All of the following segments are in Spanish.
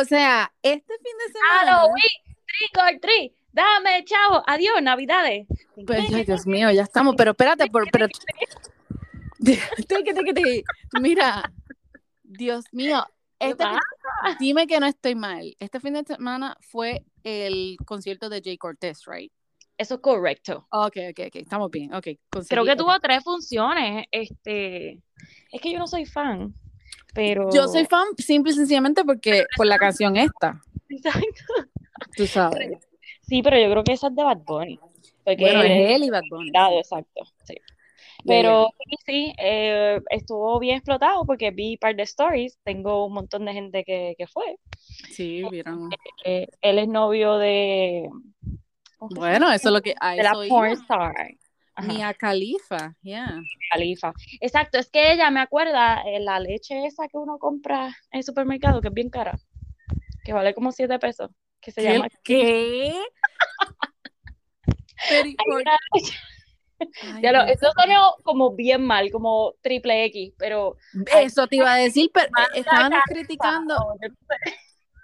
O sea, este fin de semana. Halloween, trick or treat, dame chavo, adiós, navidades. Pues, ay, Dios mío, ya estamos, pero espérate, por, pero... Mira, Dios mío, este fin- dime que no estoy mal. Este fin de semana fue el concierto de Jay Cortez, right? Eso es correcto. Ok, ok, ok, estamos bien, ok. Creo que tuvo tres funciones. Este, es que yo no soy fan, pero. Yo soy fan simple y sencillamente porque por la canción esta, Exacto. tú sabes. Sí, pero yo creo que esa es de Bad Bunny. Porque Bueno, es él y Bad Bunny. invitado, exacto. Sí. Pero sí, sí, eh, estuvo bien explotado porque vi par de stories. Tengo un montón de gente que, que fue. Sí, vieron. Eh, él es novio de. ¿cómo que se Bueno, eso es lo que a de la porn star. Mia Khalifa, yeah. Khalifa. Exacto, es que ella me acuerda eh, la leche esa que uno compra en el supermercado, que es bien cara, que vale como 7 pesos, que se llama. ¿Qué? Pero, ¿y Hay por- una leche- Ay, Ya lo, eso sonó como bien mal, como triple X, pero Eso te iba a decir, pero eh, Khalifa, criticando.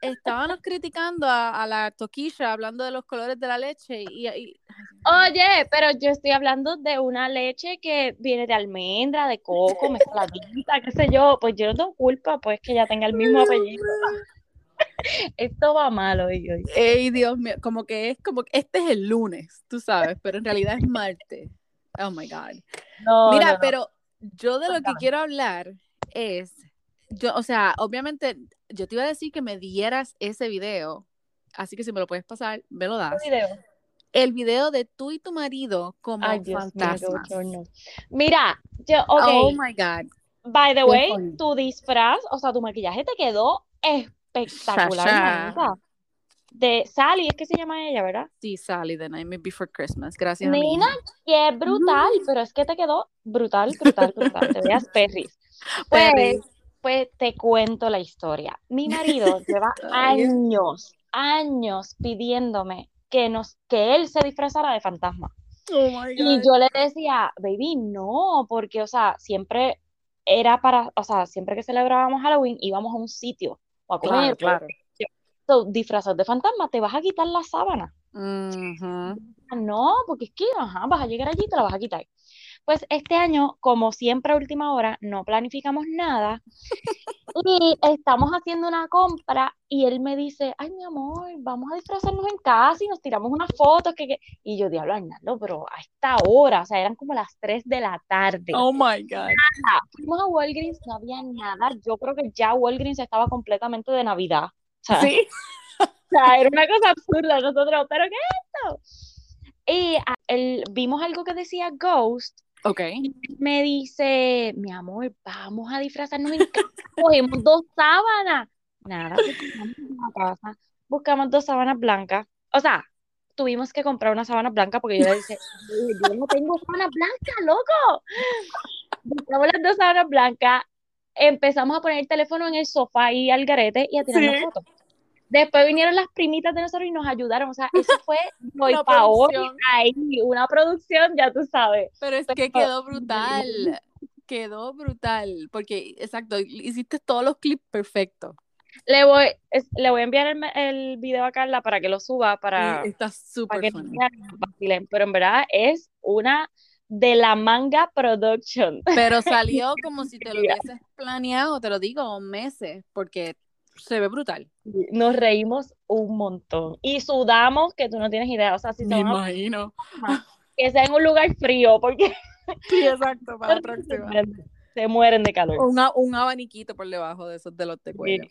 Estábamos criticando a, a la toquilla hablando de los colores de la leche y, y- Oye, pero yo estoy hablando de una leche que viene de almendra, de coco, mezcladita, qué sé yo. Pues yo no tengo culpa, pues que ella tenga el mismo apellido. Esto va mal hoy. hoy. Ey, Dios mío, como que es como que este es el lunes, tú sabes, pero en realidad es martes. Oh my God. No, Mira, no, no. pero yo de lo que quiero hablar es, yo, o sea, obviamente, yo te iba a decir que me dieras ese video, así que si me lo puedes pasar, me lo das. ¿Qué video? El video de tú y tu marido como Ay, Dios qué fantasmas. bochorno. Mira, yo, ok, Oh my God. by the qué way, tu disfraz, o sea, tu maquillaje te quedó espectacular. De Sally, es que se llama ella, ¿verdad? Sí, Sally, The Nightmare Before Christmas. Gracias Nina, es brutal, pero es que te quedó brutal, brutal, brutal. Te veas perris. Pues, Perris. Pues te cuento la historia. Mi marido lleva años, años pidiéndome que nos, que él se disfrazara de fantasma. Oh my Y yo le decía, baby, no, porque, o sea, siempre era para, o sea, siempre que celebrábamos Halloween íbamos a un sitio o a comer. Claro, claro. So, disfrazado de fantasma, te vas a quitar la sábana. Ah, No, porque es que, ajá, vas a llegar allí y te la vas a quitar. Pues este año, como siempre a última hora, no planificamos nada y estamos haciendo una compra y él me dice, ay, mi amor, vamos a disfrazarnos en casa y nos tiramos unas fotos. Que, que-". Y yo, diablo, Arnaldo, pero a esta hora, o sea, eran como las 3 de la tarde. Oh my God. Fuimos a Walgreens, no había nada. Yo creo que ya Walgreens estaba completamente de Navidad. Sí. o sea, era una cosa absurda. Nosotros, ¿pero qué es esto? Y él, vimos algo que decía Ghost. Ok. me dice, mi amor, vamos a disfrazarnos en casa. Cogemos dos sábanas. Nada, pues, buscamos casa. Buscamos dos sábanas blancas. O sea, tuvimos que comprar una sábana blanca porque yo le dije, yo no tengo sábana blanca, loco. Buscamos las dos sábanas blancas. Empezamos a poner el teléfono en el sofá y al garete y a tirarnos Sí. fotos. Después vinieron las primitas de nosotros y nos ayudaron. O sea, eso fue hoy para hoy. Ahí, una producción, ya tú sabes. Pero es que quedó brutal. Quedó brutal. Porque, exacto, hiciste todos los clips perfectos. Le voy, es- le voy a enviar el, el video a Carla para que lo suba, para, está súper. Pero en verdad es una de la manga production. Pero salió como si te lo hubieses planeado, te lo digo, meses, porque se ve brutal. Nos reímos un montón. Y sudamos, que tú no tienes idea. O sea, si se Me a- imagino. que sea en un lugar frío, porque Sí, exacto, para la se próxima. mueren, se mueren de calor. Un, a- un abaniquito por debajo de esos de los de cuello.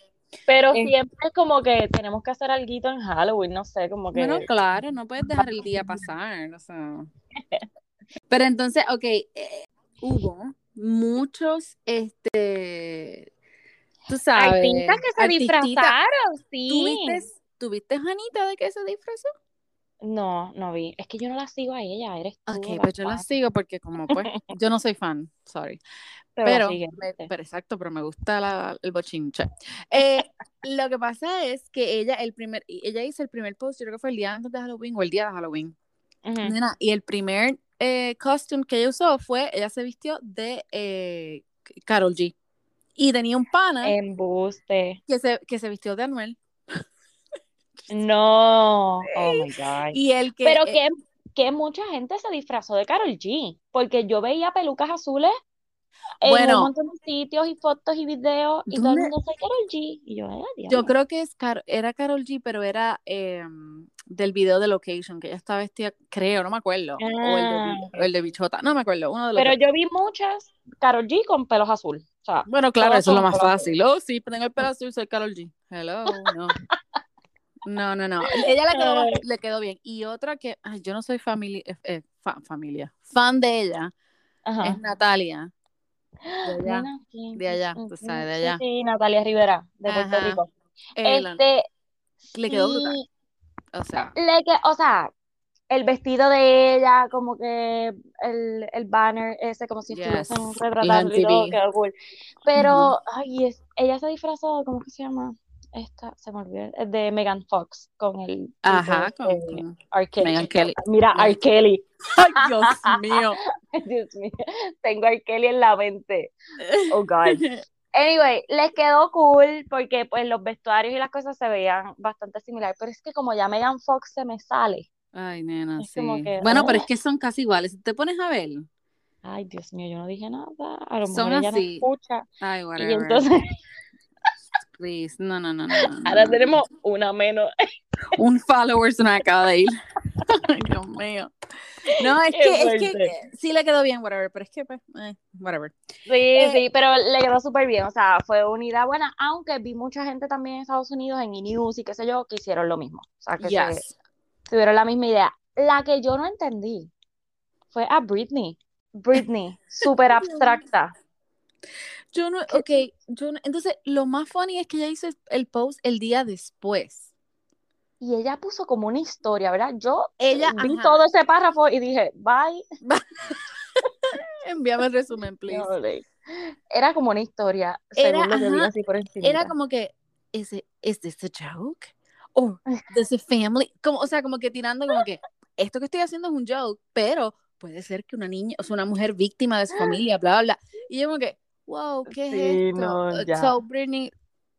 Pero Eh. siempre es como que tenemos que hacer algo en Halloween, no sé, como que... Bueno, claro, no puedes dejar el día pasar, o sea. Pero entonces, ok, eh, hubo muchos, este, tú sabes, Artistas que se disfrazaron, sí. ¿Tuviste, ¿Tuviste Janita de que se disfrazó? No, no vi. Es que yo no la sigo a ella, eres tú. Ok, pues yo la sigo porque como pues, yo no soy fan, sorry. Pero Pero, pero exacto, pero me gusta la- el bochinche. Eh, lo que pasa es que ella, el primer, ella hizo el primer post, yo creo que fue el día antes de Halloween o el día de Halloween. Nena, y el primer eh, costume que ella usó fue, ella se vistió de eh, Carol G. Y tenía un pana Embuste. que, se, que se vistió de Anuel. No, oh my God. Y el que. Pero eh, que, que mucha gente se disfrazó de Carol G, porque yo veía pelucas azules en Bueno. un montón de sitios y fotos y videos, y todo el mundo soy Carol G. Y yo, "Ay, Yo diablo". creo que es Car- era Carol G, pero era em, del video de Location, que ella estaba vestida, creo, no me acuerdo. O el de, Ah, o el de Bichota, no me acuerdo, uno de los Pero dos. yo vi muchas Carol G con pelos azul. O sea, Bueno, claro, eso es lo más azul. fácil. Oh, sí, tengo el pelo azul, soy Carol G. Hello, no. No, no, no. Ella le quedó, le quedó bien. Y otra que, ay, yo no soy familia, eh, fa- familia, fan de ella, Ajá. es Natalia. De allá. De allá, tú sabes, de allá. Sí, Natalia Rivera, de Puerto Ajá. Rico. Este, le quedó brutal. o sea, le que, o sea, el vestido de ella, como que el, el banner ese, como si Yes, estuviesen retratando y todo, MTV. quedó cool. Pero, ay, es, ella se disfrazó, ¿cómo que se llama? Esta, se me olvidó, es de Megan Fox, con el ajá, con, con- R. Kelly. Mira, R. Kelly. Ay, Dios mío. Dios mío, tengo a R. Kelly en la mente. Oh, God. Anyway, les quedó cool porque pues los vestuarios y las cosas se veían bastante similares, pero es que como ya Megan Fox se me sale, Ay, nena, sí. que, Bueno, pero ah. es que son casi iguales. Si te pones a ver, ay Dios mío, yo no dije nada, a lo Son mejor ella no así. escucha, ay, y whatever. entonces Please. No, no, no, no, ahora no. tenemos una menos. un follower se me acaba de ir. Ay, Dios mío. No, es que, es que sí le quedó bien, whatever, pero es que, pues, eh, whatever. Sí, Eh, sí, pero le quedó súper bien, o sea, fue una idea buena, aunque vi mucha gente también en Estados Unidos, en E! y qué sé yo, que hicieron lo mismo, o sea, que se, Yes. tuvieron la misma idea. La que yo no entendí fue a Britney. Britney, súper abstracta. Yo no, ok, yo no- entonces lo más funny es que ella hizo el post el día después. Y ella puso como una historia, ¿verdad? Yo Ella, vi ajá. todo ese párrafo y dije, bye. Envíame el resumen, please. No, Era como una historia, Era, según lo que vi así por encima. Era como que, ¿is, it, is this a joke? Or does the family? Como, o sea, como que tirando como que, esto que estoy haciendo es un joke, pero puede ser que una niña, o sea, una mujer víctima de su familia, bla, bla, bla. Y yo como que, wow, ¿qué Sí, es esto? no, ya. So, Britney,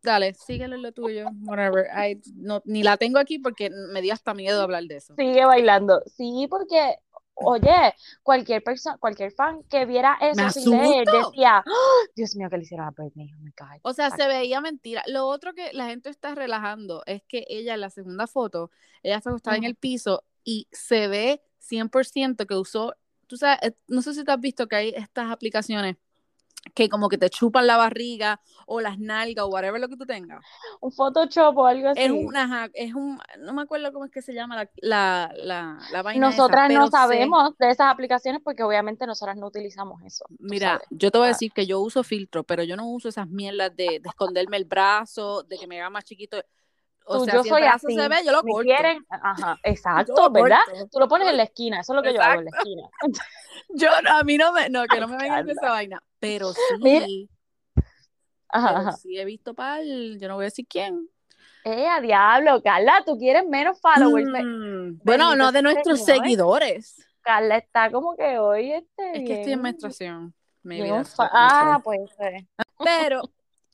dale, síguelo en lo tuyo, whatever. I, no, ni la tengo aquí porque me dio hasta miedo hablar de eso. Sigue bailando. Sí, porque, oye, cualquier persona, cualquier fan que viera eso Me sin leer decía, "Oh, Dios mío, que le hicieron a Britney. Oh my God. O sea, se veía mentira. Lo otro que la gente está relajando es que ella en la segunda foto, ella está acostada en el piso y se ve 100% que usó, tú sabes, eh, no sé si te has visto que hay estas aplicaciones que como que te chupan la barriga o las nalgas o whatever lo que tú tengas. Un Photoshop o algo así. Es una, es un, no me acuerdo cómo es que se llama la, la, la, la vaina Nosotras no sé- sabemos de esas aplicaciones porque obviamente nosotras no utilizamos eso. Mira, yo te voy a Ah. decir que yo uso filtro, pero yo no uso esas mierdas de, de esconderme el brazo, de que me haga más chiquito. O Tú, sea, yo si soy así. se ve, yo lo ¿Me corto. quieren? Ajá, exacto, ¿verdad? Tú lo pones en la esquina, eso es lo que yo hago en la esquina. Yo, a mí no me, no, que no me vengan Carla. esa vaina. Pero Mira. sí, Ajá, pero ajá. sí he visto pal, yo no voy a decir quién. Eh, a diablo, Carla, tú quieres menos followers. Mm, Bueno, no de nuestros Señor. seguidores. Carla está como que hoy este Es que estoy en menstruación. What it Ah, pues eh. Pero,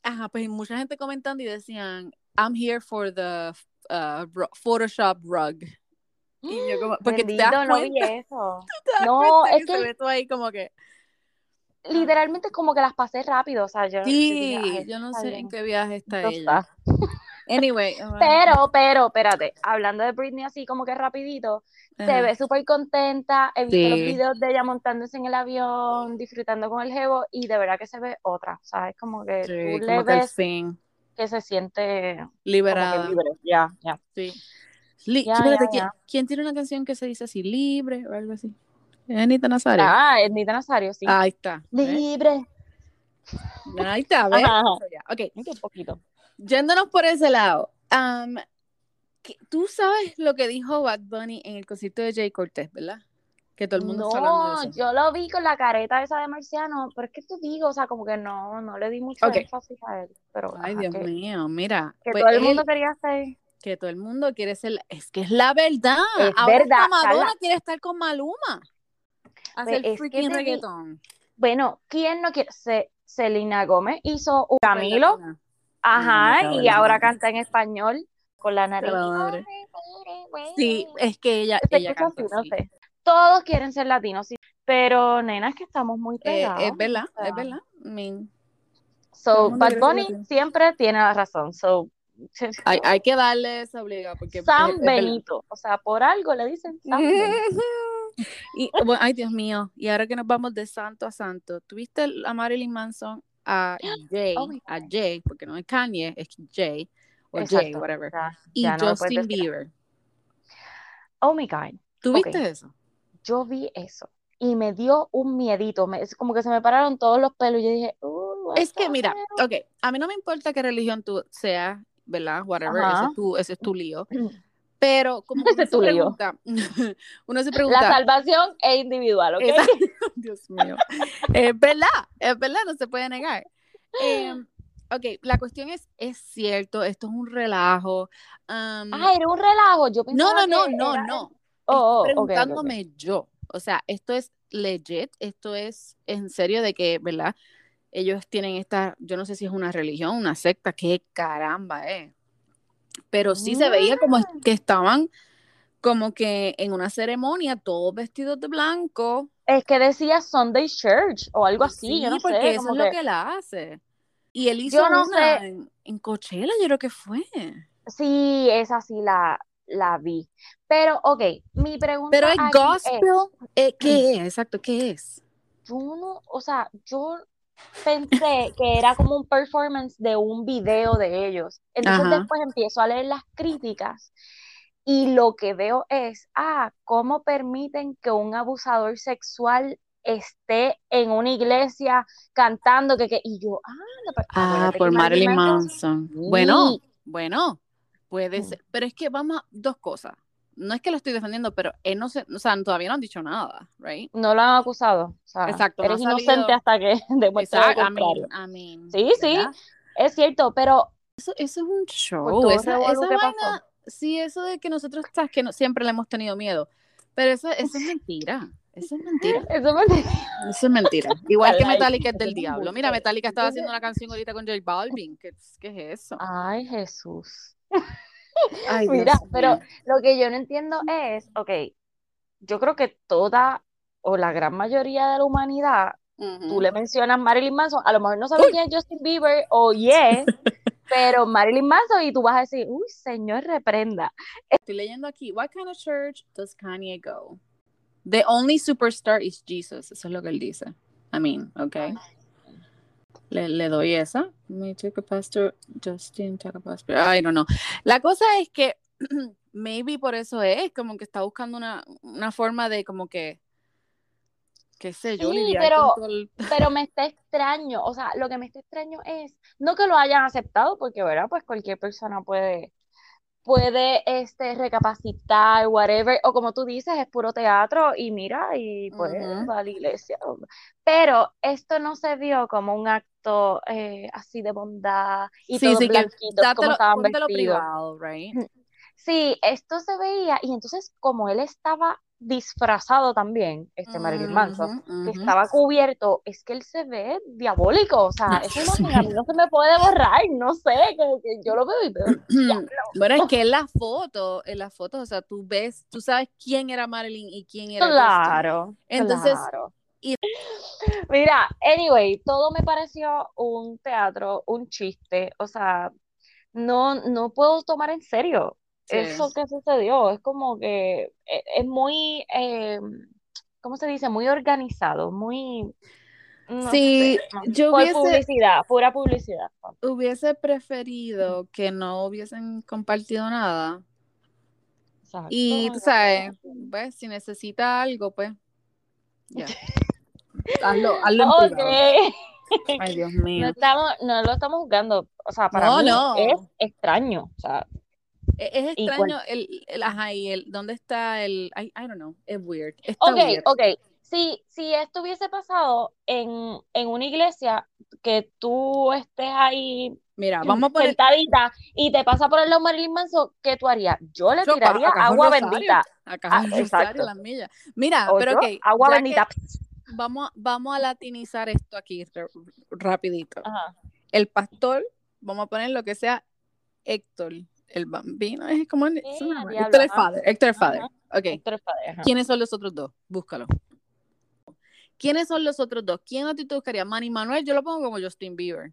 ajá, pues mucha gente comentando y decían, I'm here for the uh, Photoshop rug. Y yo como, porque te Bendito, das no vi eso. te das No, es que que- ahí como que, Literalmente como que las pasé rápido, o sea, yo, sí, "Ay, yo no sé bien, en qué viaje está ella. está". Anyway, uh, Pero, pero, espérate, hablando de Britney así como que rapidito, se ve súper contenta, he visto los videos de ella montándose en el avión, disfrutando con el jevo, y de verdad que se ve otra, ¿sabes? Como que Sí, tú le como que ves fin, que se siente liberada. libre, ya, ya. Sí. Li- Ya, espérate, ya, ¿quién, ya. quién tiene una canción que se dice así, libre o algo así? ¿Es Anita Nazario? Ah, Ednita Nazario, sí. Ahí está. ¿ves? Libre. Ahí está, ¿ves? Ajá, ajá. Ya, Ok, Un poquito. yéndonos por ese lado. que- Tú sabes lo que dijo Bad Bunny en el concierto de Jay Cortés, ¿verdad? Que todo el mundo está hablando No, de eso. yo lo vi con la careta esa de Marciano, pero es que te digo, o sea, como que no, no le di mucho Ok. énfasis a él. Pero Ay, ajá, Dios que, mío, mira. que pues todo el él- mundo quería hacer. que todo el mundo quiere ser. Es que es la verdad. Es Ahora verdad, Madonna Carla. quiere estar con Maluma. Hacer Pues es que freaking di- reggaetón. Bueno, ¿quién no quiere? Se, Selena Gómez hizo un Camilo, ajá, no, y ahora canta en español. con la nariz. Sí, es que ella, ella canta así, no así. sé. Todos quieren ser latinos, sí. Pero, nena, es que estamos muy Eh, pegados. es verdad, o sea. es verdad. Todo So, Bad Bunny siempre tiene la razón. So, hay, hay que darle esa obliga porque es- verdad. Benito. O sea, por algo le dicen Sam Benito. Y, bueno, ay, Dios mío. Y ahora que nos vamos de santo a santo, ¿tuviste a Marilyn Manson, a Jay, Oh my a Jay, porque no es Kanye, es Jay, o Jay, whatever, Ya, y ya Justin. Bieber? Oh my God. ¿Tuviste eso? Yo vi eso y me dio un miedito. Me- es como que se me pararon todos los pelos. Y yo dije, "Uh, Es que mira, hell?" ok, a mí no me importa qué religión tú seas, ¿verdad? Whatever, ese es tu, ese es tu lío. Pero como uno es se tu lío. pregunta, uno se La pregunta, salvación es individual, ¿ok? Dios mío. Es verdad, es verdad, no se puede negar. Em, ok, la cuestión es, es cierto, esto es un relajo. am, Ah, era un relajo. Yo no, pensaba no, no, que no, era- no. Oh, oh, preguntándome yo. O sea, esto es legit, esto es en serio de que, ¿verdad? Ellos tienen esta, yo no sé si es una religión, una secta, qué caramba es. Pero sí se veía como que estaban como que en una ceremonia, todos vestidos de blanco. Es que decía Sunday Church o algo así, Sí, yo no porque sé. eso es lo que- él hace. Y él hizo Yo no una sé. en, en Coachella, yo creo que fue. Sí, esa sí la, la vi. Pero, ok, mi pregunta Pero es aquí gospel. eh, ¿Qué es? Exacto, ¿qué es? yo no, o sea, yo pensé que era como un performance de un video de ellos. Entonces Ajá. después empiezo a leer las críticas y lo que veo es, ah, ¿cómo permiten que un abusador sexual esté en una iglesia cantando que, que- y yo, ah, no, Ah, acuérdate por Marilyn Manson- Manson. Bueno, Sí. bueno, puede Mm. ser. Pero es que vamos a dos cosas. No es que lo estoy defendiendo, pero él no se, o sea, todavía no han dicho nada, right? No lo han acusado. O sea, Exacto, no eres ha inocente hasta que demuestre lo Exacto, I contrario. mean, I mean, Sí, sí, ¿verdad? es cierto, pero Eso, eso es un show. Esa, esa vaina, pasó. sí, eso de que nosotros sabes que no- siempre le hemos tenido miedo. Pero eso, eso es mentira. Eso es mentira. eso me... Eso es mentira. Igual que Metallica es del diablo. Mira, Metallica estaba haciendo una canción ahorita con J Balvin. ¿Qué, qué es eso? Ay, Jesús. Ay, Mira, pero lo que yo no entiendo es, ok, yo creo que toda o la gran mayoría de la humanidad, tú le mencionas Marilyn Manson, a lo mejor no sabes quién es Justin Bieber o Yes, pero Marilyn Manson y tú vas a decir, uy, señor, reprenda. Estoy leyendo aquí. What kind of church does Kanye go? The only superstar is Jesus. Eso es lo que él dice. I mean, okay. Le, le doy esa. Me took a pastor, Justin took a pastor. I don't know. La cosa es que maybe por eso es como que está buscando una, una forma de como que qué sé yo, Sí, pero- el- Pero me está extraño, o sea, lo que me está extraño es, no que lo hayan aceptado, porque, ¿verdad? Pues cualquier persona puede, puede, este, recapacitar, whatever, o como tú dices, es puro teatro, y mira, y pues Ujú. va a la iglesia. Pero esto no se vio como un acto eh, así de bondad, y Sí, todos sí, que blanquitos, como estaban póntelo vestidos. privado, right? Sí, esto se veía, y entonces como él estaba disfrazado también, este Marilyn Manson, Ujú, que estaba cubierto, es que él se ve diabólico, o sea, Dios imagen a mí no se me puede borrar, no sé, como que yo lo veo y veo. Bueno, es que en las fotos, en las fotos, o sea, tú ves, tú sabes quién era Marilyn y quién era Justin. Claro, Entonces, claro. y- Mira, anyway, todo me pareció un teatro, un chiste, o sea, no, no puedo tomar en serio. Eso que sucedió, es como que eh, es muy, eh, ¿cómo se dice? Muy organizado, muy, no Sí, sé, no, yo hubiese, publicidad, pura publicidad. hubiese preferido que no hubiesen compartido nada. Exacto. Y tú sabes, pues, si necesita algo, pues, ya. Hazlo, hazlo en Ok. privado. Ay, Dios No mío. estamos, no lo estamos jugando, o sea, para No, mí no. es extraño, o sea, Es, es extraño el, el, ajá, y el, ¿dónde está el, I, I don't know, es weird. Está Ok, weird. ok. Si, si esto hubiese pasado en, en una iglesia, que tú estés ahí Mira, vamos a poner, sentadita y te pasa por el lado Marilyn Manson, ¿qué tú harías? Yo le Yo, tiraría agua Rosario. bendita. acá Ah, Rosario, las millas. Mira, pero ok, agua bendita. vamos, vamos a latinizar esto aquí rapidito. Ajá. El pastor, vamos a poner lo que sea Héctor, El bambino es como el, ajá. Father, el Father. Ajá. Ok. Héctor Father, ajá. ¿Quiénes son los otros dos? Búscalo. ¿Quiénes son los otros dos? ¿Quién a ti te buscaría? Manny Manuel, yo lo pongo como Justin Bieber.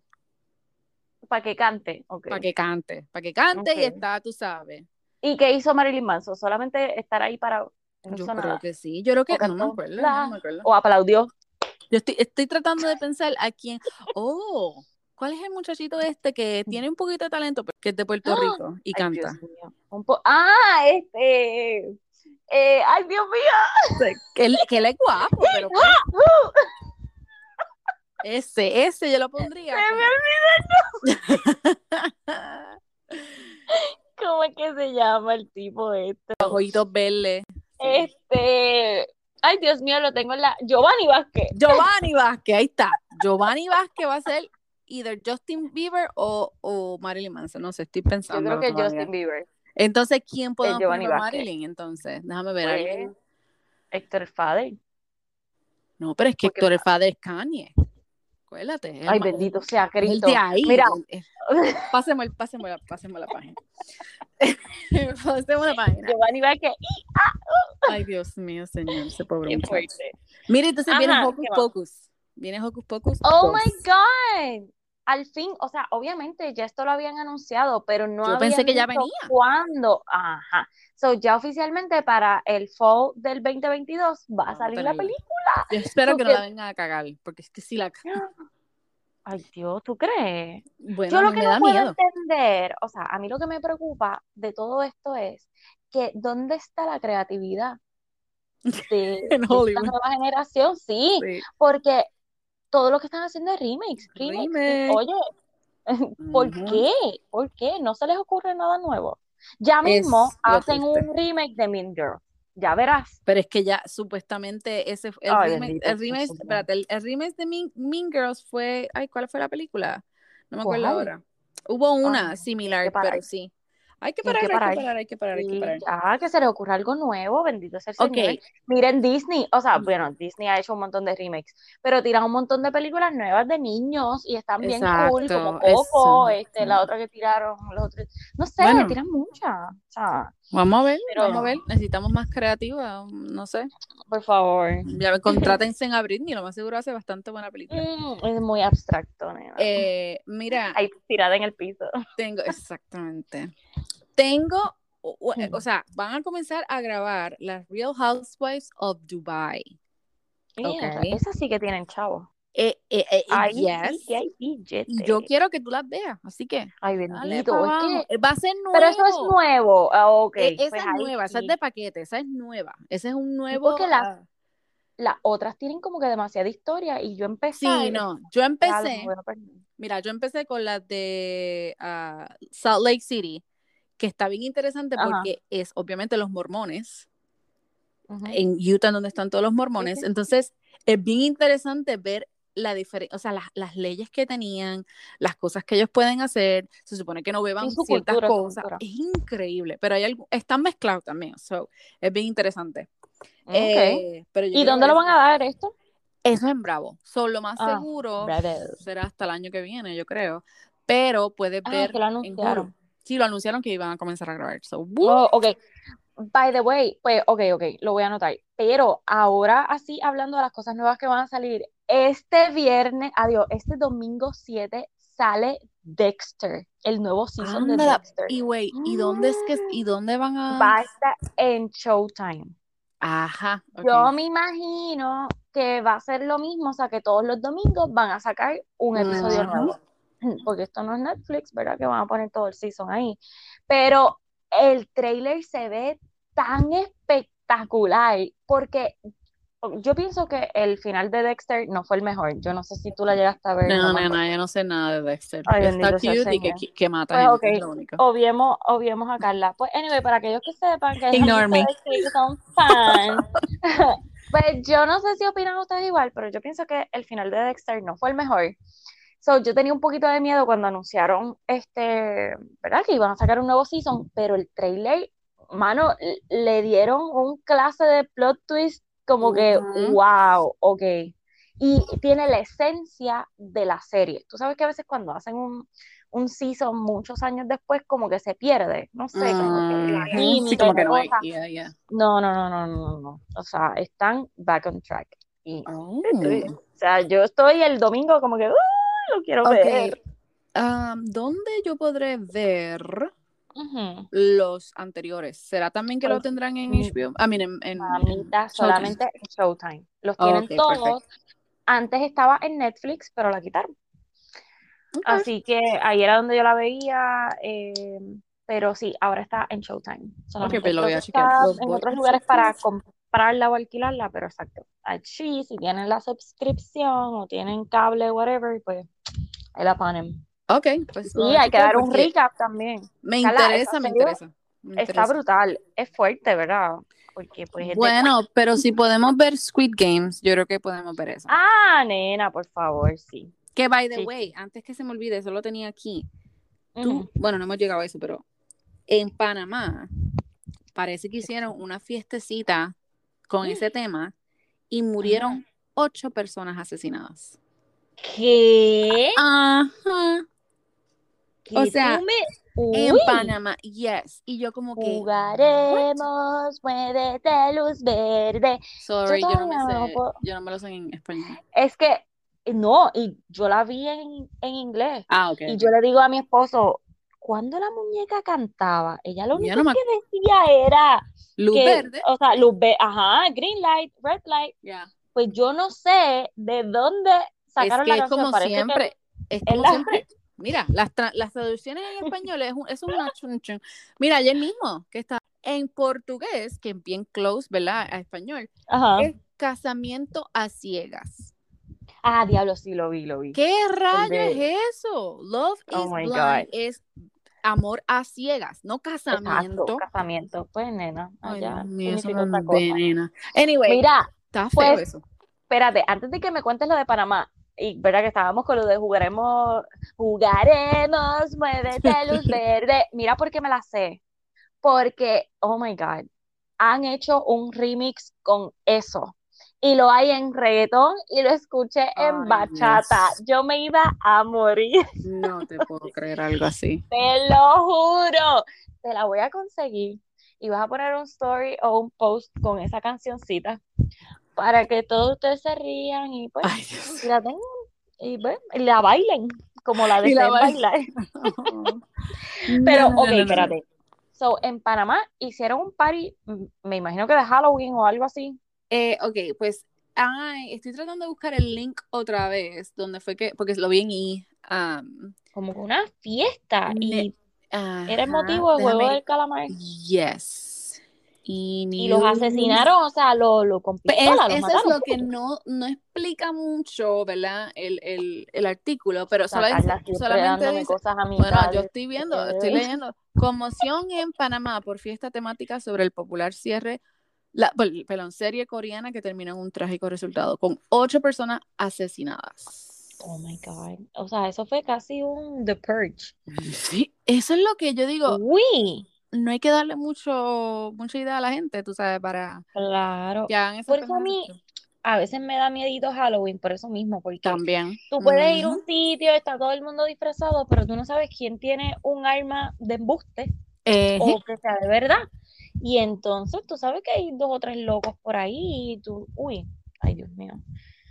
Para que cante. ok. Para que cante. Para que cante y está, tú sabes. ¿Y qué hizo Marilyn Manson? Solamente estar ahí para. No Yo creo nada. que sí. Yo creo que. O No me acuerdo. No me acuerdo. O aplaudió. Yo estoy, estoy tratando de pensar a quién. Oh, ¿cuál es el muchachito este que tiene un poquito de talento, pero que es de Puerto ¡Ah! Rico y Ay, canta? Po- ah, este. eh, ay, Dios mío. Que él, que él es guapo, pero pues, ¡Uh! ese, ese yo lo pondría. Se me como- ¿Cómo es que se llama el tipo este? Los ojitos verdes. Este. Ay, Dios mío, lo tengo en la. Giovanni Vázquez. Giovanni Vázquez, ahí está. Giovanni Vázquez va a ser either Justin Bieber o, o Marilyn Manson. No sé, estoy Yo pensando. creo que todavía. Justin Bieber. Entonces, ¿quién Giovanni poner a. Marilyn? Entonces, déjame ver. Pues, alguien. Héctor Fader. No, pero es que porque- Héctor el es Kanye. Acuérdate. Ay, bendito sea es el Cristo. de ahí. Mira. pasemos, la, la página. pasemos la página. Giovanni Vázquez. Ay, Dios mío, señor, ese pobre Qué fuerte. Mira, entonces viene Hocus. Pocus. Viene Hocus Pocus. Oh my God. Al fin, o sea, obviamente ya esto lo habían anunciado, pero no Yo pensé que ya venía. cuándo. Ajá. So, ya oficialmente para el fall del 2022 va a salir la película. Yo espero que no Porque- la vengan a cagar, porque es que si la Ay, Dios, ¿tú crees? bueno, Yo lo que me no puedo miedo. entender, o sea, a mí lo que me preocupa de todo esto es que ¿dónde está la creatividad de, En de esta nueva generación? Sí, Sí. porque todo lo que están haciendo es remakes, remakes. Remake. oye, ¿por qué? ¿Por qué? No se les ocurre nada nuevo. Ya mismo hacen un remake de Mean Girl. Ya verás. Pero es que ya supuestamente ese el Ay, remake, bendito el remake, espérate, el, el remake de mean, Mean Girls fue, ay, ¿cuál fue la película? No me acuerdo ahora. Hubo una Ay, similar, pero sí. Hay que Hay parar, hay que parar. hay que parar, hay que parar. ya, que se les ocurra algo nuevo, bendito sea el Ok, Señor. Miren Disney, o sea, bueno, Disney ha hecho un montón de remakes, pero tiran un montón de películas nuevas de niños y están bien cool, como Coco, este, la otra que tiraron, los otros, no sé, Bueno. tiran muchas, sea, Vamos a ver, Pero- vamos a ver. Necesitamos más creativa, no sé. por favor. Ya contrátense en Britney, lo más seguro hace bastante buena película. Mm, es muy abstracto, nena. Eh, mira, Ahí tirada en el piso. tengo, exactamente. Tengo, o, o- Hmm. o sea, van a comenzar a grabar las Real Housewives of Dubai. Mierda, Ok. Esas sí que tienen chavo. Eh, eh, eh, yes. sí hay yo quiero que tú las veas, así que Ay, bendito, es que... va a ser nuevo. Pero eso es nuevo. Ah, ok. Eh, esa pues es ahí nueva, esa es de paquete, esa es nueva. Ese es un nuevo. porque las- ah, las otras tienen como que demasiada historia y yo empecé. sí, no. Yo empecé, perder. mira, yo empecé con las de ah, Salt Lake City, que está bien interesante Ajá. porque es obviamente los mormones. En Utah donde están todos los mormones. Entonces, es bien interesante ver la diferencia, o sea, las, las leyes que tenían, las cosas que ellos pueden hacer. Se supone que no beban ciertas cultura, cosas. Es increíble, pero hay algo, están mezclados también. So, es bien interesante. Ok. Eh, pero ¿Y dónde lo van a dar esto? Eso es en Bravo. So, lo más Ah, seguro Bravo. será hasta el año que viene, yo creo. Pero puedes Ah, ver que lo en anunciaron. Sí, lo anunciaron que iban a comenzar a grabar. So. Oh, ok. By the way, pues, ok, ok, lo voy a anotar. Pero ahora, así hablando de las cosas nuevas que van a salir, este viernes, adiós, este domingo 7 sale Dexter, el nuevo season de. Dexter. Y wait, ¿y dónde es que y dónde van a Va a estar en Showtime. Ajá. Yo me imagino que va a ser lo mismo, o sea, que todos los domingos van a sacar un episodio Ajá. nuevo. Porque esto no es Netflix, ¿verdad? Que van a poner todo el season ahí. Pero el trailer se ve tan espectacular porque yo pienso que el final de Dexter no fue el mejor. Yo no sé si tú la llegaste a ver. No, no no, yo no sé nada de Dexter. Ay, Está cute y que, mata Pues, gente, ok. es lo único. Obviemos, obviemos a Carla. Pues, anyway, para aquellos que sepan que Ignore me. Dexter son fans, pues yo no sé si opinan ustedes igual, pero yo pienso que el final de Dexter no fue el mejor. So, yo tenía un poquito de miedo cuando anunciaron este, ¿verdad? Que iban a sacar un nuevo season, pero el trailer, mano, le dieron un clase de plot twist como que, Ujú. wow, ok. Y tiene la esencia de la serie. Tú sabes que a veces cuando hacen un, un season muchos años después como que se pierde, no sé, como que la Ujú, sí, como la que no hay. Yeah, yeah. No, no, no, no, no, no. O sea, están back on track. Y Oh. estoy- o sea, yo estoy el domingo como que, ¡uh! lo quiero Ok. ver. Um, ¿dónde yo podré ver Ujú. los anteriores? ¿Será también que lo Pues, tendrán en HBO? I mean, en, en- en Mamita, solamente en Showtime. Los Oh, tienen ok, todos. perfecto. Antes estaba en Netflix, pero la quitaron. Ok. Así que ahí era donde yo la veía. eh, pero sí, ahora está en Showtime. Solamente pues lo creo voy a chequear. en voy otros a lugares para comprarla o alquilarla, pero exacto. Allí, si tienen la suscripción o tienen cable, whatever, pues ahí la ponen. Ok, pues a hay que dar un recap también. me interesa, me interesa. me está brutal. Es fuerte, ¿verdad? Porque pues de... Bueno, pero si podemos ver Squid Games, yo creo que podemos ver eso. Ah, nena, por favor, sí. Que by the Sí, way, sí. antes que se me olvide, eso lo tenía aquí. Tú, bueno, no hemos llegado a eso, pero en Panamá parece que hicieron una fiestecita con ese tema y murieron ocho personas asesinadas. ¿Qué? Ajá. O ¿Que sea, tú me... En. Panamá, yes. Y yo como que, what? Jugaremos, muévete luz verde. Sorry, yo no me no sé, puedo- yo no me lo sé en español. Es que, no, y yo la vi en, en inglés. Ah, ok. Y yo le digo a mi esposo, cuando la muñeca cantaba, ella lo único no que decía era Luz que, verde. o sea, luz verde, ajá, green light, red light. Ya. Pues yo no sé de dónde Es sacaron que la es como Parece que siempre. Es es como la- siempre. Mira, las, tra- las traducciones en español es, un- es una chun chun. Mira, ayer mismo que está en portugués, que es bien close, ¿verdad? A español, Ajá. es casamiento a ciegas. Ah, diablo, sí lo vi, lo vi. ¿Qué rayo es eso? Love Oh is blind God. es amor a ciegas, no Exacto, casamiento. casamiento. Pues, nena, allá eso. Anyway, Mira, está feo pues, eso. espérate, antes de que me cuentes lo de Panamá, y verdad que estábamos con lo de jugaremos, jugaremos, muévete luz verde. Mira por qué me la sé. Porque, oh my God, han hecho un remix con eso. Y lo hay en reggaetón y lo escuché en Ay, bachata. Dios. Yo me iba a morir, No te puedo creer algo así. te lo juro. Te la voy a conseguir y vas a poner un story o un post con esa cancioncita para que todos ustedes se rían y pues Ay, Dios. y la tengan y, pues, y la bailen como la Y la bailar. Pero, ok, espérate. So, en Panamá hicieron un party, me imagino que de Halloween o algo así. Eh, ok, pues ay, estoy tratando de buscar el link otra vez, donde fue que, porque lo vi en I. um, Como una fiesta. Y era el motivo del juego del calamar. Yes. Y, Y los asesinaron, o sea, lo, lo con Pues, pistola, eso es mataron. lo que no, no explica mucho, ¿verdad? El, el, el artículo, pero sea, solamente, Carla dice, cosas bueno, yo estoy viendo, estoy leyendo, conmoción en Panamá por fiesta temática sobre el popular cierre, la, perdón, serie coreana que terminó en un trágico resultado, con ocho personas asesinadas. Oh my God. O sea, eso fue casi un The Purge. Sí, eso es lo que yo digo, Uy, no hay que darle mucho, mucha idea a la gente, tú sabes, para claro. que hagan Por eso a mí a veces me da miedito Halloween, por eso mismo, porque También. tú puedes ir a un sitio, está todo el mundo disfrazado, pero tú no sabes quién tiene un arma de embuste Ejé. o que sea de verdad. Y entonces tú sabes que hay dos o tres locos por ahí y tú, uy, ay Dios mío.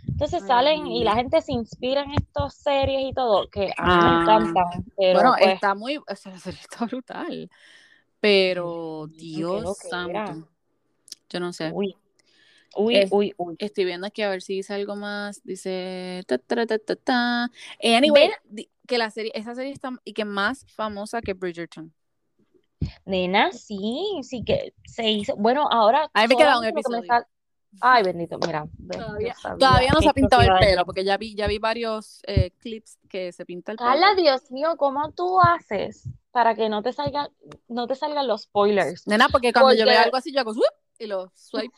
Entonces salen y la gente se inspira en estas series y todo, que Ah, me encantan, pero Bueno, pues, está muy, o sea, la serie está brutal, pero qué Dios santo, yo no sé. uy, uy, Es- uy, uy. Estoy viendo aquí a ver si dice algo más. Dice ta, ta, ta, ta, ta. Eh, Anyway, Ven- que la serie, esa serie está y que más famosa que Bridgerton. Nena, sí, sí que se hizo. Bueno, ahora A mí me queda un que me episodio. sal- Ay, bendito, mira, ve, yo Todavía, todavía no se ha pintado el pelo, porque ya vi, ya vi varios eh, clips que se pinta el pelo. Carla, Dios mío, ¿cómo tú haces para que no te salgan, no te salgan los spoilers? Nena, porque cuando yo Porque- veo algo así, yo hago "Swoop", y lo swipe.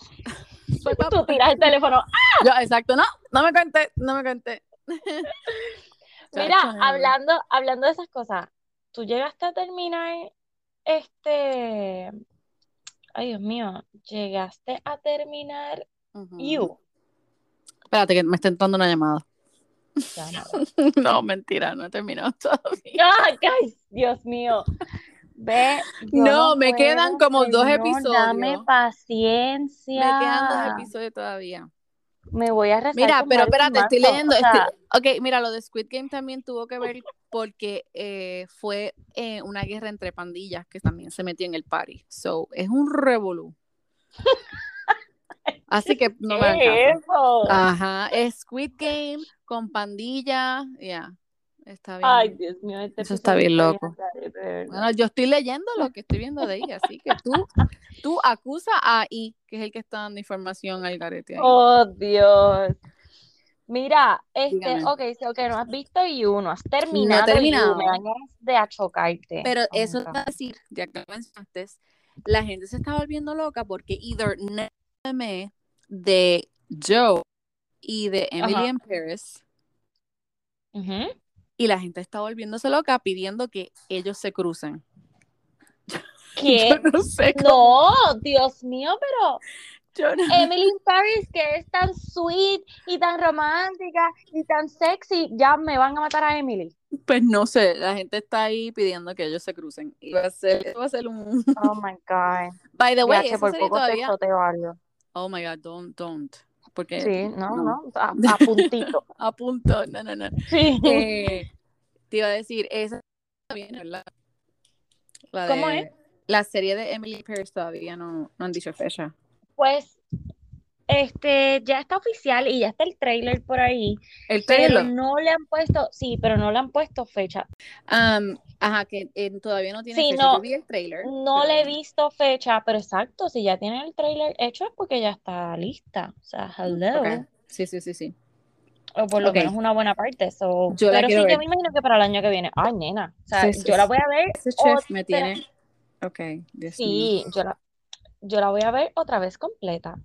swipe up. Tú tiras el teléfono. Yo, exacto, no, no me cuente, no me cuente. Mira, hablando, hablando de esas cosas, tú llegaste a terminar este, ay Dios mío, llegaste a terminar. You. Espérate, que me está entrando una llamada. No. No, mentira, no he terminado todavía. Ay, Dios mío. Ve, No, me quedan como dos episodios. Dame Me paciencia. quedan dos episodios todavía. Me voy a rezar Mira, pero espérate, estoy leyendo. o sea, ok, mira, lo de Squid Game también tuvo que ver porque eh, fue eh, una guerra entre pandillas que también se metió en el party. So, es un revolú. Así que no me hagan ¿qué es? Ajá, es Squid Game con pandilla, ya, está bien. Ay, Dios mío, este Eso está bien loco. verdad. Bueno, yo estoy leyendo lo que estoy viendo de ella, así que tú, tú acusa a I, que es el que está dando información al garete ahí. Oh, Dios. Mira, este, Dígame. ok, ok, no has visto You, no has terminado terminado. You, me dan ganas de achocarte. Pero Oh eso va a decir, ya que lo mencionaste, la gente se está volviendo loca porque either meme de Joe y de Emily Ajá. in Paris Ujú. Y la gente está volviéndose loca pidiendo que ellos se crucen. ¿Qué? Yo no sé cómo. No, Dios mío, pero yo no- Emily in Paris, que es tan sweet y tan romántica y tan sexy, ya me van a matar a Emily. Pues no sé, la gente está ahí pidiendo que ellos se crucen. Y va a ser, va a ser un. Oh my God. By the way, eso por sería poco te todavía. choteo algo. Oh my god, don't, don't. Porque Sí, no, no. no, a, a puntito. a punto, no, no, no. Sí. Eh, te iba a decir, esa viene, ¿verdad? La ¿Cómo de- es? La serie de Emily Pierce todavía no, no han dicho fecha. Pues, este, ya está oficial y ya está el trailer por ahí, El pero trailer. no le han puesto, sí, pero no le han puesto fecha. Am, ajá, que eh, todavía no tiene Sí, fecha. no, Yo vi el trailer. No pero- le he visto fecha, pero exacto, si ya tiene el trailer hecho es porque ya está lista. O sea, hello. Ok. Sí, sí, sí, sí. O por lo Ok. menos una buena parte. So. Yo la Pero sí, yo me imagino que para el año que viene. Ay, nena. O sea, Sí, sí, yo la voy a ver. Ese chef me tiene. Ok, Dios mío. Sí, yo la, yo la voy a ver otra vez completa.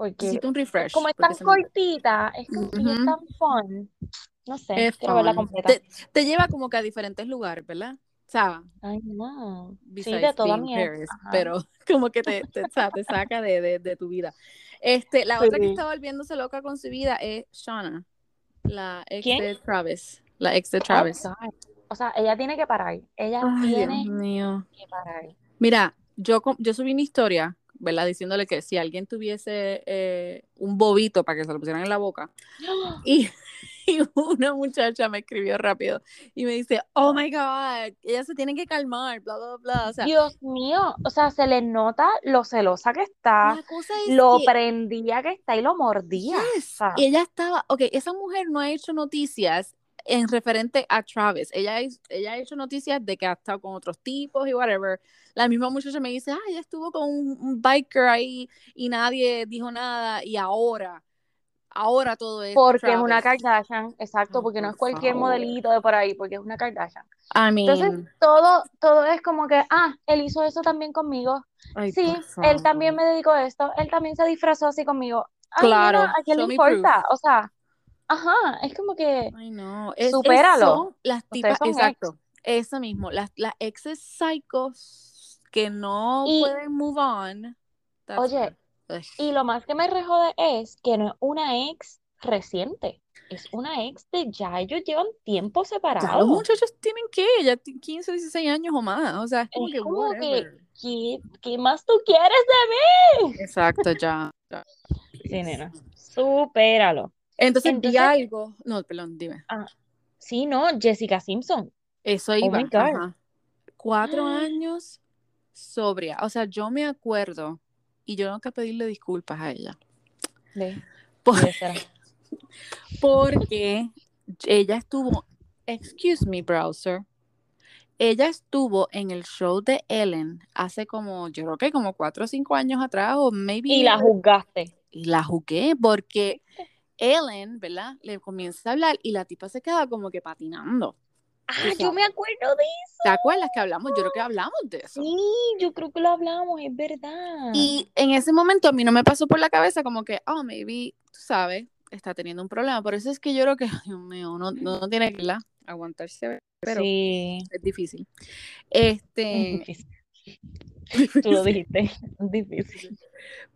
Porque Necesito un refresh. como es tan se me- cortita, es como que es Ujú. tan fun. No sé, Es quiero verla completa. Te, te lleva como que a diferentes lugares, ¿verdad? ¿Sabes? Ay, no. Sí, de toda mi pero como que te, te, te saca de, de, de tu vida. Este, la otra que Sí. está volviéndose loca con su vida es Shauna, la ex ¿Quién? de Travis. La ex de Oh, Travis. God. O sea, ella tiene que parar. Ella Ay, Dios tiene mío. que parar. Mira, yo, yo subí una historia, ¿verdad? Diciéndole que si alguien tuviese eh, un bobito para que se lo pusieran en la boca, y, y una muchacha me escribió rápido y me dice, oh my God, ella se tiene que calmar, bla, bla, bla. O sea, Dios mío, o sea, se le nota lo celosa que está, es lo que- prendía que está y lo mordía. Yes. Y ella estaba, ok, esa mujer no ha hecho noticias en referente a Travis. Ella, ella ha hecho noticias de que ha estado con otros tipos y whatever. La misma muchacha me dice, ah, ella estuvo con un, un biker ahí y nadie dijo nada y ahora, ahora todo es porque es una. Kardashian, exacto, Oh, porque no es cualquier favor. modelito de por ahí, porque es una Kardashian. I mean, Entonces, todo, todo es como que, ah, él hizo eso también conmigo. ay, Sí, él también me dedicó a esto, él también se disfrazó así conmigo. Ay, Claro, nena, ¿a quién le show importa? O sea, ajá, es como que, Ay, no. Es, es- Supéralo. son las tipas, son ex. exacto. Eso mismo. Las, las exes psychos que no Y- pueden move on. that's Oye. Y lo más que me rejode es que no es una ex reciente, es una ex de ya ellos llevan tiempo Ya los separados. muchachos tienen que, ya ti- 15, 16 años o más. O sea, es como Es que como que-. ¿Qué, qué más tú quieres de mí? Exacto, ya. ya. Sí, nena, supéralo. Entonces, vi Entonces- algo. No, perdón, dime. Sí, no, Jessica Simpson. Eso Oh iba. my God. ajá. Cuatro años sobria. O sea, yo me acuerdo y yo tengo que pedirle disculpas a ella. Por- porque ella estuvo, excuse me, browser, ella estuvo en el show de Ellen hace como, yo creo que como cuatro o cinco años atrás, o maybe. Y la juzgaste. y la jugué porque Ellen, ¿verdad? Le comienza a hablar y la tipa se queda como que patinando. Ah, yo me acuerdo de eso. ¿Te acuerdas que hablamos? Yo creo que hablamos de eso. Sí, yo creo que lo hablamos, es verdad. Y en ese momento a mí no me pasó por la cabeza como que, oh, maybe, tú sabes, está teniendo un problema. Por eso es que yo creo que, Dios mío, no, no, tiene que ¿verdad? aguantarse, pero sí, es difícil. es Este, difícil. Tú lo dijiste, difícil.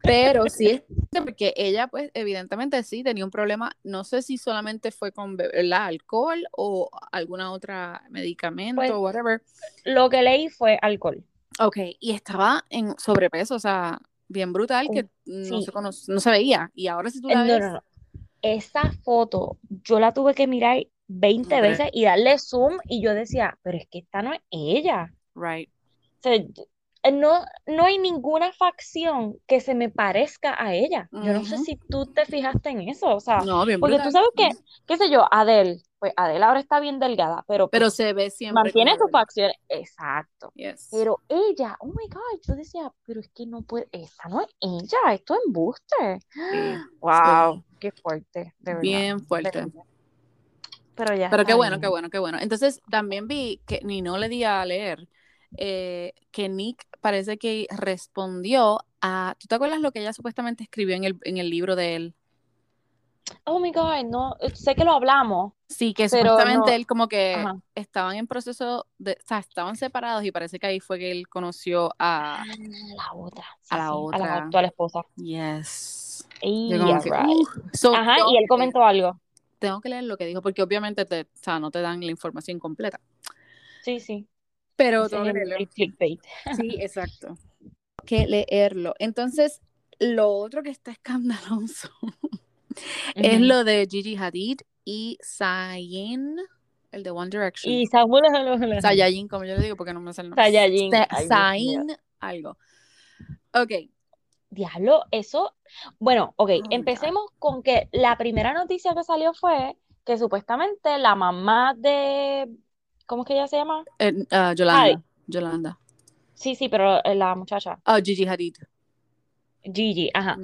Pero sí es porque ella, pues, evidentemente sí tenía un problema. No sé si solamente fue con el alcohol o alguna otra medicamento Pues, o whatever. Lo que leí fue alcohol. Ok, y estaba en sobrepeso, o sea, bien brutal que no, se cono- no se veía. Y ahora si tú Eh, la No, ves, no, no. Esa foto yo la tuve que mirar 20 Hombre. veces y darle zoom y yo decía, pero es que esta no es ella. right. O sea, eh, no, no hay ninguna facción que se me parezca a ella. Yo no sé si tú te fijaste en eso, o sea, No, bien porque brutal. tú sabes que, qué sé yo, Adele, pues Adele ahora está bien delgada, pero Pero pues se ve siempre mantiene Adele. facciones, exacto. Yes. Pero ella, oh my God, yo decía, pero es que no puede, esa no es ella, esto es embuste. Sí, Wow, qué fuerte, de verdad. bien fuerte. verdad. Pero ya Pero qué bueno, bien. qué bueno, qué bueno. Entonces también vi que ni no le di a leer eh, que Nick parece que respondió a. ¿Tú te acuerdas lo que ella supuestamente escribió en el, en el libro de él? Oh my God, no, sé que lo hablamos, Sí, que supuestamente no, él como que ajá. estaban en proceso de, o sea, estaban separados y parece que ahí fue que él conoció a, Ah, la otra, sí, a la sí, a la otra. actual esposa. Yes. Yo como Yeah, que, right. uh, so, Ajá, y él que, comentó algo. tengo que leer lo que dijo porque obviamente te, o sea, no te dan la información completa. Sí, sí, Pero el, leerlo. el clickbait. Sí, exacto. Que leerlo. Entonces, lo otro que está escandaloso es lo de Gigi Hadid y Zayn, el de One Direction. Y Samuel Sayayin, como yo le digo, porque no me sale el nombre. Zayn algo. Ok. Diablo, eso. Bueno, ok, Oh God. empecemos con que la primera noticia que salió fue que supuestamente la mamá de. ¿Cómo es que ella se llama? Eh, Ay, Yolanda. Sí, sí, pero eh, la muchacha, Oh, Gigi Hadid. Gigi, ajá.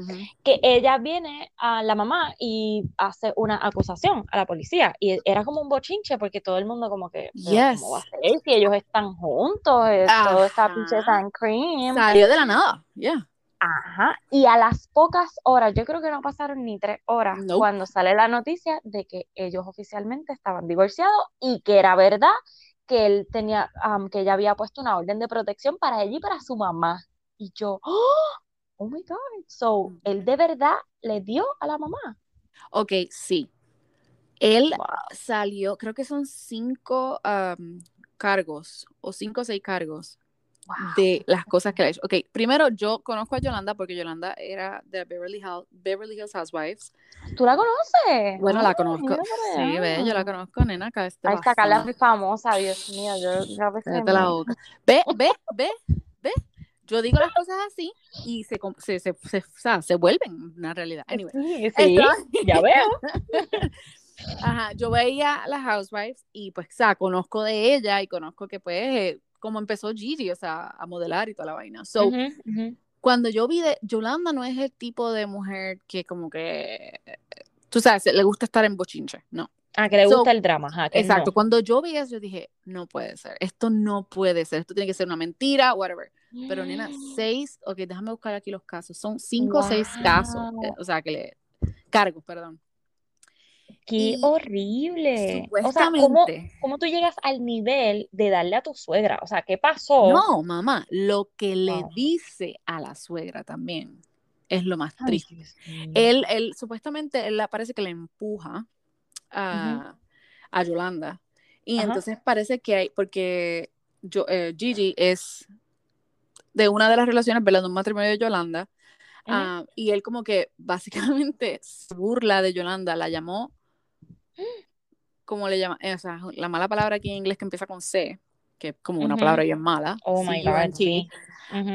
Que ella viene a la mamá y hace una acusación a la policía y era como un bochinche porque todo el mundo como que, pero ¿cómo va a Yes. ser si ellos están juntos? Eh, todo está pinches Ajá. and cream. Salió de la nada. Yeah. Ajá. Y a las pocas horas, yo creo que no pasaron ni tres horas cuando sale la noticia de que ellos oficialmente estaban divorciados y que era verdad que él tenía, am, que ella había puesto una orden de protección para ella y para su mamá. Y yo, ¡oh! Oh my God. So, él de verdad le dio a la mamá. Ok, sí. Él Wow. salió, creo que son cinco am, cargos o cinco o seis cargos Wow. de las cosas que le ha hecho. Ok, primero yo conozco a Yolanda porque Yolanda era de Beverly Hills, Beverly Hills Housewives. ¿Tú la conoces? Bueno, la Ay, conozco. Sí, ve, yo la conozco, nena, acá este Ay, esta Carla es pasada. muy famosa, Dios mío, yo yo Cállate la boca. Ve, ve, ve, ve. Yo digo las cosas así y se, se, se, se, o sea, se vuelven una realidad. Anyway, Sí, sí, ya veo. Ajá, yo veía las Housewives y pues, o sea, conozco de ella y conozco que pues, eh, como empezó Gigi, o sea, a modelar y toda la vaina. So, Ujú, ujú. cuando yo vi de, Yolanda no es el tipo de mujer que como que, tú sabes, le gusta estar en bochinche, no. Ah, que le So, gusta el drama, ajá, que Exacto, no. cuando yo vi eso, yo dije, no puede ser, esto no puede ser, esto tiene que ser una mentira, whatever. Pero nena, seis, ok, déjame buscar aquí los casos, son cinco o seis casos, eh, Wow, o sea, que le, cargos, perdón. Qué Y horrible. O sea, ¿cómo, supuestamente, cómo tú llegas al nivel de darle a tu suegra? O sea, ¿qué pasó? no, mamá, lo que le dice a la suegra también es lo más triste. Él, él, supuestamente, él parece que le empuja a, a Yolanda. Y Ajá. entonces parece que hay, porque yo, eh, Gigi es de una de las relaciones, ¿verdad? De un matrimonio de Yolanda. Ah, y él como que básicamente se burla de Yolanda, la llamó, ¿cómo le llama? Eh, o sea, la mala palabra aquí en inglés que empieza con C, que es como una palabra bien mala, Oh my God, sí.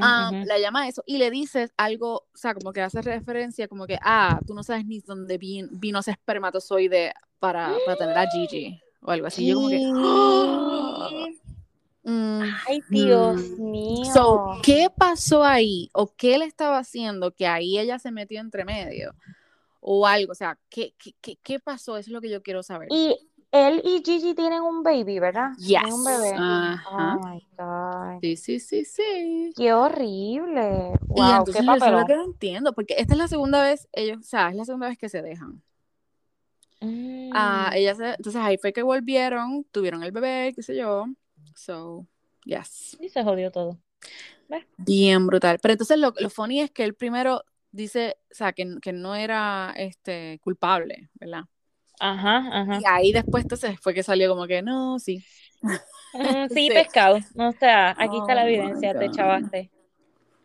Ah, la llama eso y le dices algo, o sea, como que hace referencia, como que, ah, tú no sabes ni dónde vin- vino ese espermatozoide para, para tener a Gigi o algo así. Yo como que, ¡ah! Mm, Ay, Dios mm. So, mío. ¿qué pasó ahí? ¿O qué le estaba haciendo que ahí ella se metió entre medio? O algo, o sea, ¿qué, qué, qué, qué pasó? Eso es lo que yo quiero saber. Y él y Gigi tienen un baby, ¿verdad? Tienen un Yes. bebé. Ajá. Oh my God. Sí, sí, sí, sí. Qué horrible. Y Wow, qué entonces eso es lo que no entiendo, porque esta es la segunda vez, ellos, o sea, es la segunda vez que se dejan. Ah, Mm. ella se, entonces ahí fue que volvieron, tuvieron el bebé, qué sé yo. So, yes. Y se jodió todo. ¿ves? Bien brutal. Pero entonces lo, lo funny es que él primero dice, o sea, que, que no era este culpable, ¿verdad? Ajá, ajá. Y ahí después entonces fue que salió como que no, sí. Mm, sí, Sí. pescado. O sea, aquí está la Oh evidencia, te chavaste.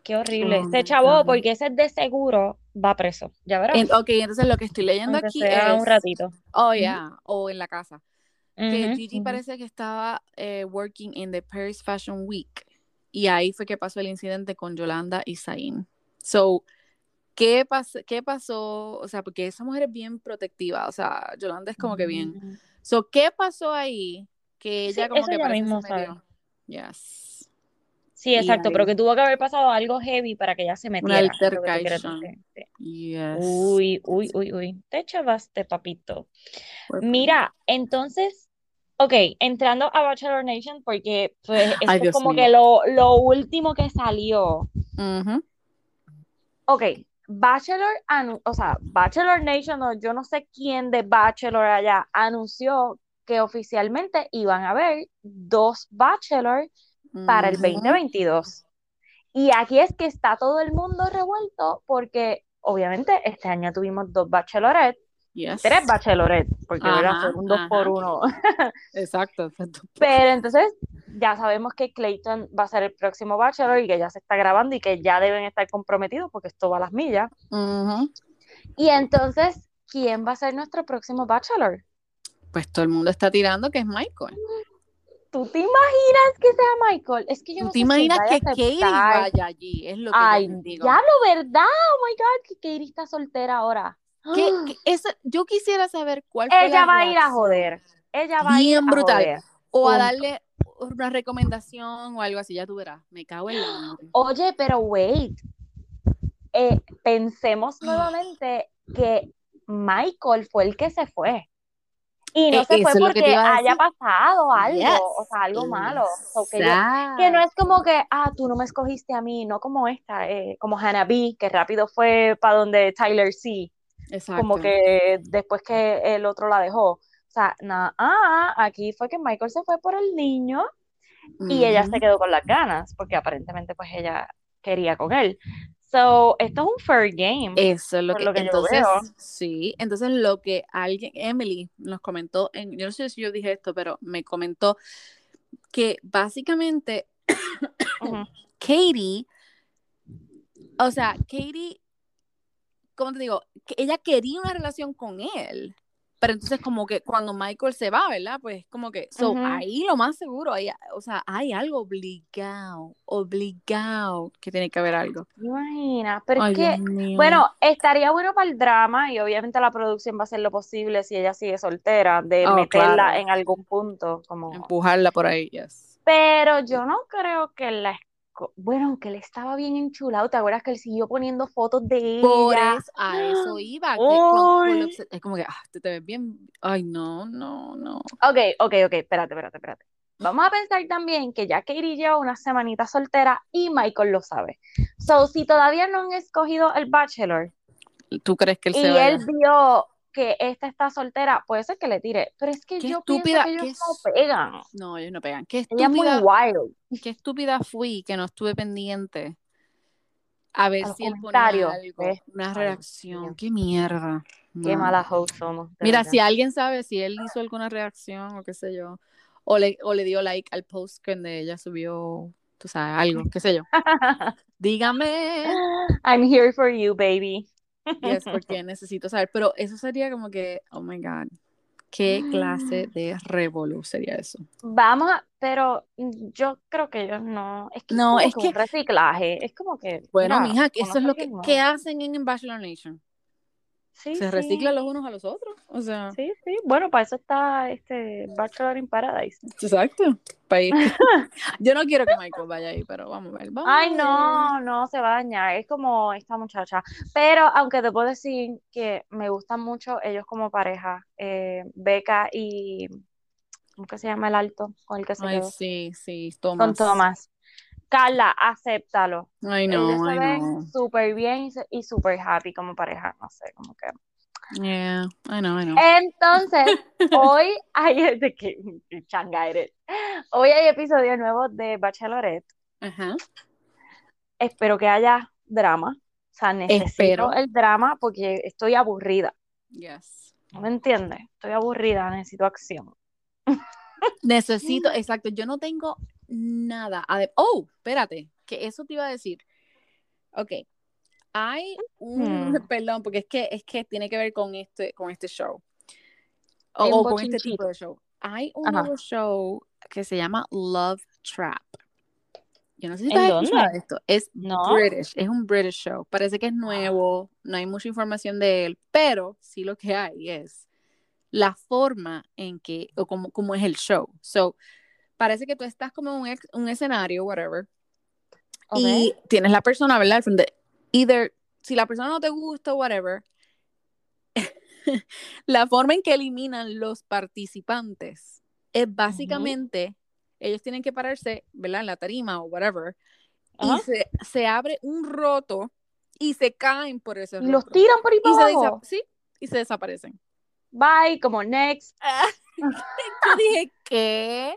Qué horrible. Oh Se chavó porque ese de seguro va preso. Ya verás. En- ok, entonces lo que estoy leyendo Aunque aquí sea un es, ratito. oh yeah, o en la casa, que Gigi parece que estaba eh, working in the Paris Fashion Week y ahí fue que pasó el incidente con Yolanda y Zayn. So, ¿qué, pas- ¿qué pasó? O sea, porque esa mujer es bien protectiva, o sea, Yolanda es como que bien. Mm. So, ¿qué pasó ahí? Que ella Sí, como que parece mismo se metió. Yes. Sí, exacto, pero que tuvo que haber pasado algo heavy para que ella se una metiera, quieres altercation. Yes. Uy, uy, uy, uy. Te chavaste, papito. Mira, entonces, ok, entrando a Bachelor Nation, porque pues Ay, es Dios como mío. que lo, lo último que salió. Ujú. Ok, Bachelor, o sea, Bachelor Nation, o yo no sé quién de Bachelor allá, anunció que oficialmente iban a haber dos Bachelor para el Ujú. 2022. Y aquí es que está todo el mundo revuelto porque obviamente este año tuvimos dos Bachelorette, Yes. tres Bachelorette, porque. Ajá, Fue un dos por uno. Exacto. exacto. Pero entonces ya sabemos que Clayton va a ser el próximo Bachelor y que ya se está grabando y que ya deben estar comprometidos porque esto va a las millas. Y entonces, ¿quién va a ser nuestro próximo Bachelor? Pues todo el mundo está tirando que es Michael. ¿Tú te imaginas que sea Michael? Es que yo ¿Tú no te sé si imaginas a que Katie vaya allí? Es lo que Ay, yo digo. ya lo verdad. Oh my God, que Katie está soltera ahora. ¿Qué- qué- esa- yo quisiera saber cuál fue Ella la va a ir a joder. Ella va a ir Bien a brutal. joder. O a darle una recomendación o algo así, ya tú verás. Me cago en la madre. Oye, pero wait. Eh, pensemos nuevamente que Michael fue el que se fue. Y no Eh, se fue porque haya pasado algo, Yes. o sea, algo malo. So, que, yo- que no es como que, ah, tú no me escogiste a mí, no como esta, eh, como Hannah B, que rápido fue para donde Tyler C, como Exacto. que después que el otro la dejó. O sea, nada, ah, aquí fue que Michael se fue por el niño y ella se quedó con las ganas, porque aparentemente pues ella quería con él. So, esto es un fair game, Eso es lo que, lo que yo entonces, veo. sí, entonces lo que alguien, Emily nos comentó, en, yo no sé si yo dije esto, pero me comentó que básicamente Ujú. Katie, o sea, Katie, ¿cómo te digo? Que ella quería una relación con él, pero entonces como que cuando Michael se va, ¿verdad? Pues como que, so, Ujú. ahí lo más seguro, hay, o sea, hay algo obligado, obligado que tiene que haber algo. ¿Te imaginas? Pero es que, bueno, estaría bueno para el drama y obviamente la producción va a hacer lo posible si ella sigue soltera, de Oh, meterla claro. en algún punto, como... Empujarla por ahí, yes. Pero yo no creo que la... esco- Bueno, aunque él estaba bien enchulado, ¿te acuerdas que él siguió poniendo fotos de Por ella? eso, a eso iba, que por es como que, ah, te, te ves bien, ay, no, no, no. Ok, ok, ok, espérate, espérate, espérate. Vamos a pensar también que ya Katie lleva una semanita soltera y Michael lo sabe. So, si todavía no han escogido el Bachelor ¿Tú crees que él y se vaya? él vio que esta está soltera, puede ser que le tire. Pero es que Qué yo estúpida, pienso que qué ellos no pegan. No, ellos no pegan. Qué Ella es muy estúpida, wild. qué estúpida fui que no estuve pendiente a ver A si él ponía algo, ¿ves? una Ay, reacción. Dios. Qué mierda. Qué No. mala host somos, Mira, verdad. si alguien sabe si él hizo alguna reacción o qué sé yo, o le, o le dio like al post que donde ella subió, tú sabes, algo, qué sé yo. Dígame. I'm here for you, baby. Yes, porque necesito saber. Pero eso sería como que, oh my God, qué clase de revolú sería eso. Vamos a, pero yo creo que ellos no, es que es No, como es que que- un reciclaje, es como que, Bueno, mira, mija, que eso es lo que, conoce a alguien ¿qué nuevo. hacen en Bachelor Nation? Sí, Se sí, reciclan los unos a los otros. O sea, sí, sí, bueno, para eso está este Bachelor in Paradise. exacto. País Yo no quiero que Michael vaya ahí, pero vamos a ver. Vamos Ay, no, no se va a dañar, es como esta muchacha, pero aunque te puedo decir que me gustan mucho ellos como pareja, eh, Becca y, ¿cómo que se llama el alto con el que se Ay, quedó? sí, sí, Con Tomás. Carla, acéptalo. Ay, no, se ven súper bien y súper happy como pareja, no sé, como que. Yeah, I know, I know. Entonces, hoy hay de que changa eres. Hoy hay episodio nuevo de Bachelorette Ajá. espero que haya drama. O sea, necesito Espero. el drama porque estoy aburrida. Yes. ¿No me entiendes? Estoy aburrida, necesito acción. Necesito, exacto, yo no tengo nada. Oh, espérate, que eso te iba a decir. Ok, hay un, Hmm. perdón, porque es que, es que tiene que ver con este, con este show. O, con este tipo de show. Hay un Ajá. nuevo show que se llama Love Trap. Yo no sé si ¿En tú has esto. Es No. British, es un British show. Parece que es nuevo, no hay mucha información de él, pero sí lo que hay es la forma en que, o como, como es el show. So, parece que tú estás como en un, ex- un escenario, whatever, y tienes la persona, ¿verdad? Al frente. Either, si la persona no te gusta, whatever, la forma en que eliminan los participantes es básicamente, ellos tienen que pararse, ¿verdad? En la tarima o whatever, y se, se abre un roto y se caen por ese Y los roto. tiran por ahí y para abajo. desa- sí, y se desaparecen. Bye, como next. Yo dije, ¿qué?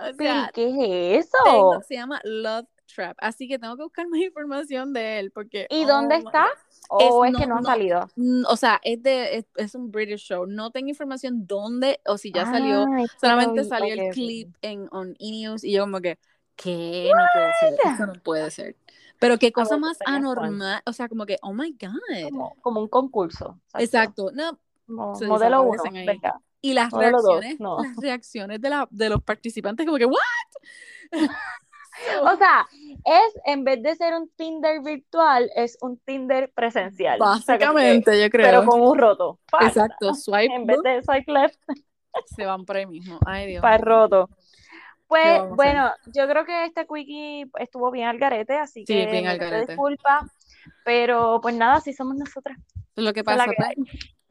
O sea, ¿qué es eso? tengo- se llama Love Trap, así que tengo que buscar más información de él porque ¿Y oh dónde está? ¿O Es- es, que no, no ha no. salido? O sea, es de es, es un British show. No tengo información dónde o si ya salió. Ay, pero Solamente salió ok, el clip en on E! News y yo como que ¿qué? No puede ser. Eso no puede ser. Pero qué cosa ver, más fun. anormal, o sea, como que oh my god. Como, como un concurso. Exacto. No, Se modelo 1, desaparecen ahí. ¿verdad? y las Modelo dos, reacciones, no. las reacciones de la de los participantes como que what? O sea, es en vez de ser un Tinder virtual, es un Tinder presencial. O sea, que- Básicamente, yo creo. pero con un roto. Exacto, swipe En vez de swipe left, se van por ahí mismo. Ay, Dios. para el roto. Pues bueno, yo creo que este quickie estuvo bien al garete, así Sí, que bien al garete. disculpas. Pero pues nada, así somos nosotras. Lo que pasa que pues,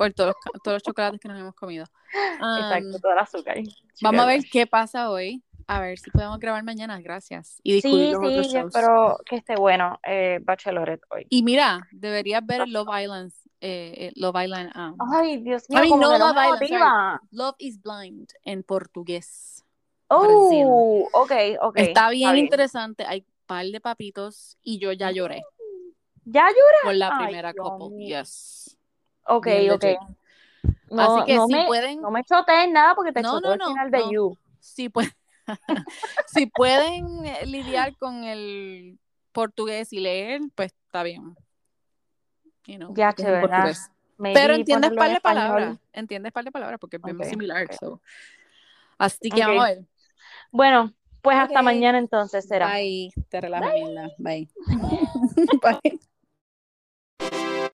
por todos los, todos los chocolates que nos hemos comido. Exacto, todo el azúcar. vamos a ver qué pasa hoy. A ver si podemos grabar mañana. Gracias. Y Sí, los sí, otros yo shows. espero que esté bueno eh, Bachelorette hoy. Y mira, deberías ver Love Island. Eh, eh, Love Island. um, Ay, Dios mío, I mean, como no Love Island, sorry. Love is Blind en portugués. Oh, ok, ok. Está bien bien. interesante. Hay un par de papitos y yo ya lloré ¿Ya llora? con la Ay, primera Dios couple. mío. Yes. Ok, Bien ok. No, Así que no si me, pueden, no me chotees nada porque te No, no, el final de. You. si, pueden, si pueden eh, lidiar con el portugués y leer, pues está bien. You know, Ya. Maybe Pero entiendes par de palabras. Entiendes par de palabras porque es bien Ok, similar. so. Así que Ok. vamos a ver. Bueno, pues hasta mañana entonces será. Bye. Te relajas, mierda. Bye. Bye.